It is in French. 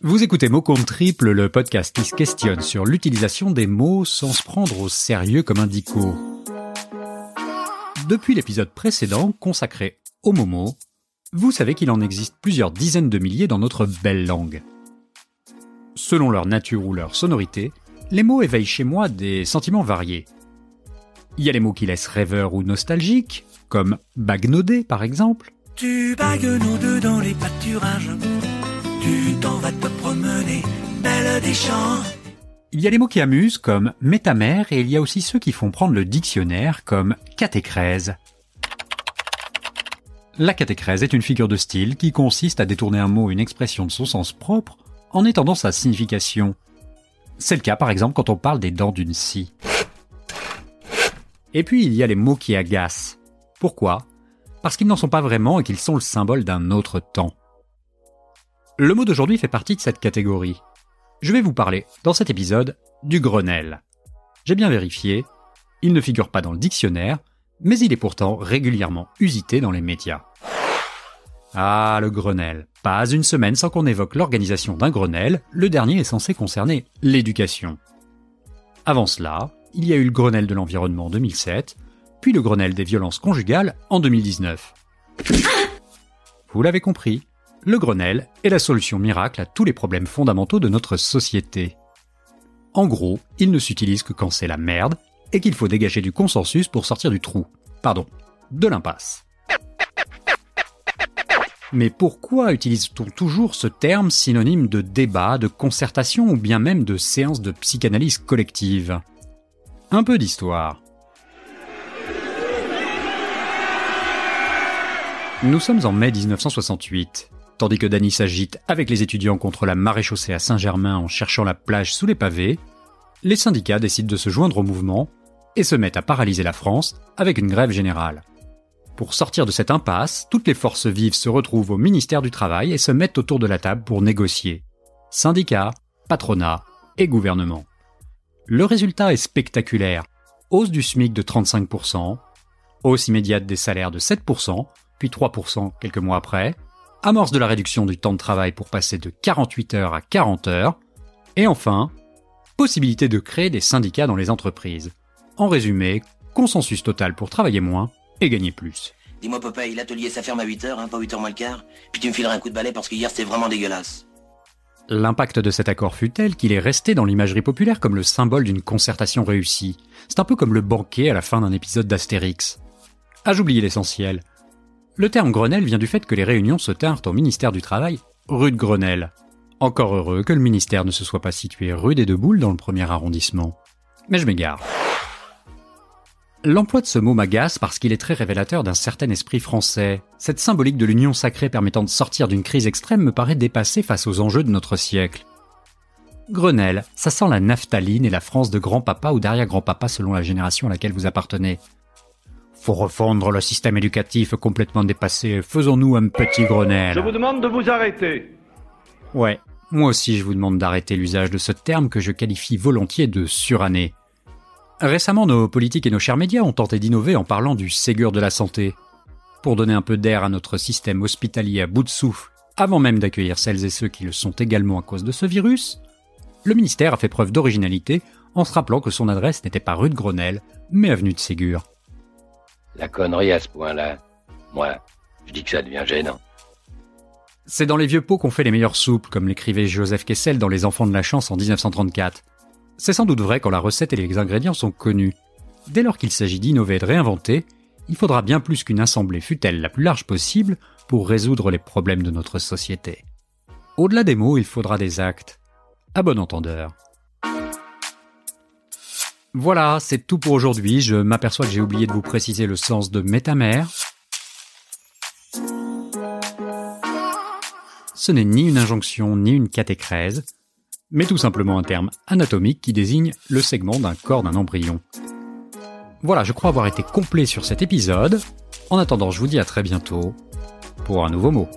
Vous écoutez Mots compte triple, le podcast qui se questionne sur l'utilisation des mots sans se prendre au sérieux comme un dico. Depuis l'épisode précédent consacré aux mots, vous savez qu'il en existe plusieurs dizaines de milliers dans notre belle langue. Selon leur nature ou leur sonorité, les mots éveillent chez moi des sentiments variés. Il y a les mots qui laissent rêveur ou nostalgique, comme bagnoder par exemple. Tu dans les pâturages, te promener, belle des champs. Il y a les mots qui amusent comme métamère et il y a aussi ceux qui font prendre le dictionnaire comme catécrèse. La catécrèse est une figure de style qui consiste à détourner un mot ou une expression de son sens propre en étendant sa signification. C'est le cas par exemple quand on parle des dents d'une scie. Et puis il y a les mots qui agacent. Pourquoi? Parce qu'ils n'en sont pas vraiment et qu'ils sont le symbole d'un autre temps. Le mot d'aujourd'hui fait partie de cette catégorie. Je vais vous parler, dans cet épisode, du Grenelle. J'ai bien vérifié, il ne figure pas dans le dictionnaire, mais il est pourtant régulièrement usité dans les médias. Ah, le Grenelle. Pas une semaine sans qu'on évoque l'organisation d'un Grenelle, le dernier est censé concerner l'éducation. Avant cela, il y a eu le Grenelle de l'environnement en 2007, puis le Grenelle des violences conjugales en 2019. Vous l'avez compris, le Grenelle est la solution miracle à tous les problèmes fondamentaux de notre société. En gros, il ne s'utilise que quand c'est la merde et qu'il faut dégager du consensus pour sortir du trou. Pardon, de l'impasse. Mais pourquoi utilise-t-on toujours ce terme synonyme de débat, de concertation ou bien même de séance de psychanalyse collective? Un peu d'histoire. Nous sommes en mai 1968. Tandis que Danny s'agite avec les étudiants contre la maréchaussée à Saint-Germain en cherchant la plage sous les pavés, les syndicats décident de se joindre au mouvement et se mettent à paralyser la France avec une grève générale. Pour sortir de cette impasse, toutes les forces vives se retrouvent au ministère du Travail et se mettent autour de la table pour négocier. Syndicats, patronat et gouvernement. Le résultat est spectaculaire. Hausse du SMIC de 35%, hausse immédiate des salaires de 7%, puis 3% quelques mois après, amorce de la réduction du temps de travail pour passer de 48 heures à 40 heures, et enfin, possibilité de créer des syndicats dans les entreprises. En résumé, consensus total pour travailler moins et gagner plus. Dis-moi, Popeye, l'atelier ça ferme à 8h, hein, pas 8h moins le quart Puis tu me fileras un coup de balai parce que hier c'était vraiment dégueulasse. L'impact de cet accord fut tel qu'il est resté dans l'imagerie populaire comme le symbole d'une concertation réussie? C'est un peu comme le banquet à la fin d'un épisode d'Astérix. Ah, j'oubliais l'essentiel. Le terme Grenelle vient du fait que les réunions se tinrent au ministère du Travail, rue de Grenelle. Encore heureux que le ministère ne se soit pas situé rue des Deux Boules dans le premier arrondissement. Mais je m'égare. L'emploi de ce mot m'agace parce qu'il est très révélateur d'un certain esprit français. Cette symbolique de l'union sacrée permettant de sortir d'une crise extrême me paraît dépassée face aux enjeux de notre siècle. Grenelle, ça sent la naphtaline et la France de grand-papa ou d'arrière-grand-papa selon la génération à laquelle vous appartenez. Faut refondre le système éducatif complètement dépassé, faisons-nous un petit Grenelle. Je vous demande de vous arrêter. Ouais, moi aussi je vous demande d'arrêter l'usage de ce terme que je qualifie volontiers de suranné. Récemment, nos politiques et nos chers médias ont tenté d'innover en parlant du Ségur de la santé. Pour donner un peu d'air à notre système hospitalier à bout de souffle, avant même d'accueillir celles et ceux qui le sont également à cause de ce virus, le ministère a fait preuve d'originalité en se rappelant que son adresse n'était pas rue de Grenelle, mais avenue de Ségur. La connerie à ce point-là, moi, je dis que ça devient gênant. C'est dans les vieux pots qu'on fait les meilleures soupes, comme l'écrivait Joseph Kessel dans Les Enfants de la Chance en 1934. C'est sans doute vrai quand la recette et les ingrédients sont connus. Dès lors qu'il s'agit d'innover et de réinventer, il faudra bien plus qu'une assemblée fût-elle la plus large possible pour résoudre les problèmes de notre société. Au-delà des mots, il faudra des actes. À bon entendeur. Voilà, c'est tout pour aujourd'hui. Je m'aperçois que j'ai oublié de vous préciser le sens de métamère. Ce n'est ni une injonction ni une catécrèse, mais tout simplement un terme anatomique qui désigne le segment d'un corps d'un embryon. Voilà, je crois avoir été complet sur cet épisode. En attendant, je vous dis à très bientôt pour un nouveau mot.